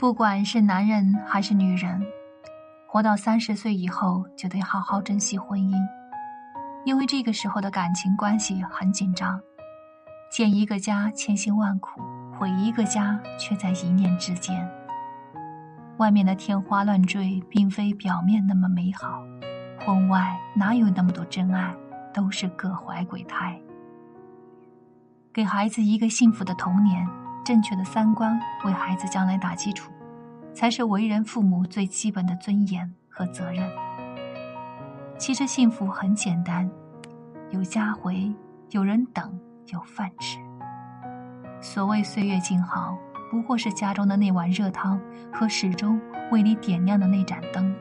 不管是男人还是女人，活到三十岁以后就得好好珍惜婚姻，因为这个时候的感情关系很紧张，建一个家千辛万苦，毁一个家却在一念之间。外面的天花乱坠，并非表面那么美好，婚外哪有那么多真爱，都是各怀鬼胎。给孩子一个幸福的童年，正确的三观，为孩子将来打基础，才是为人父母最基本的尊严和责任。其实幸福很简单，有家回，有人等，有饭吃。所谓岁月静好，不过是家中的那碗热汤和始终为你点亮的那盏灯。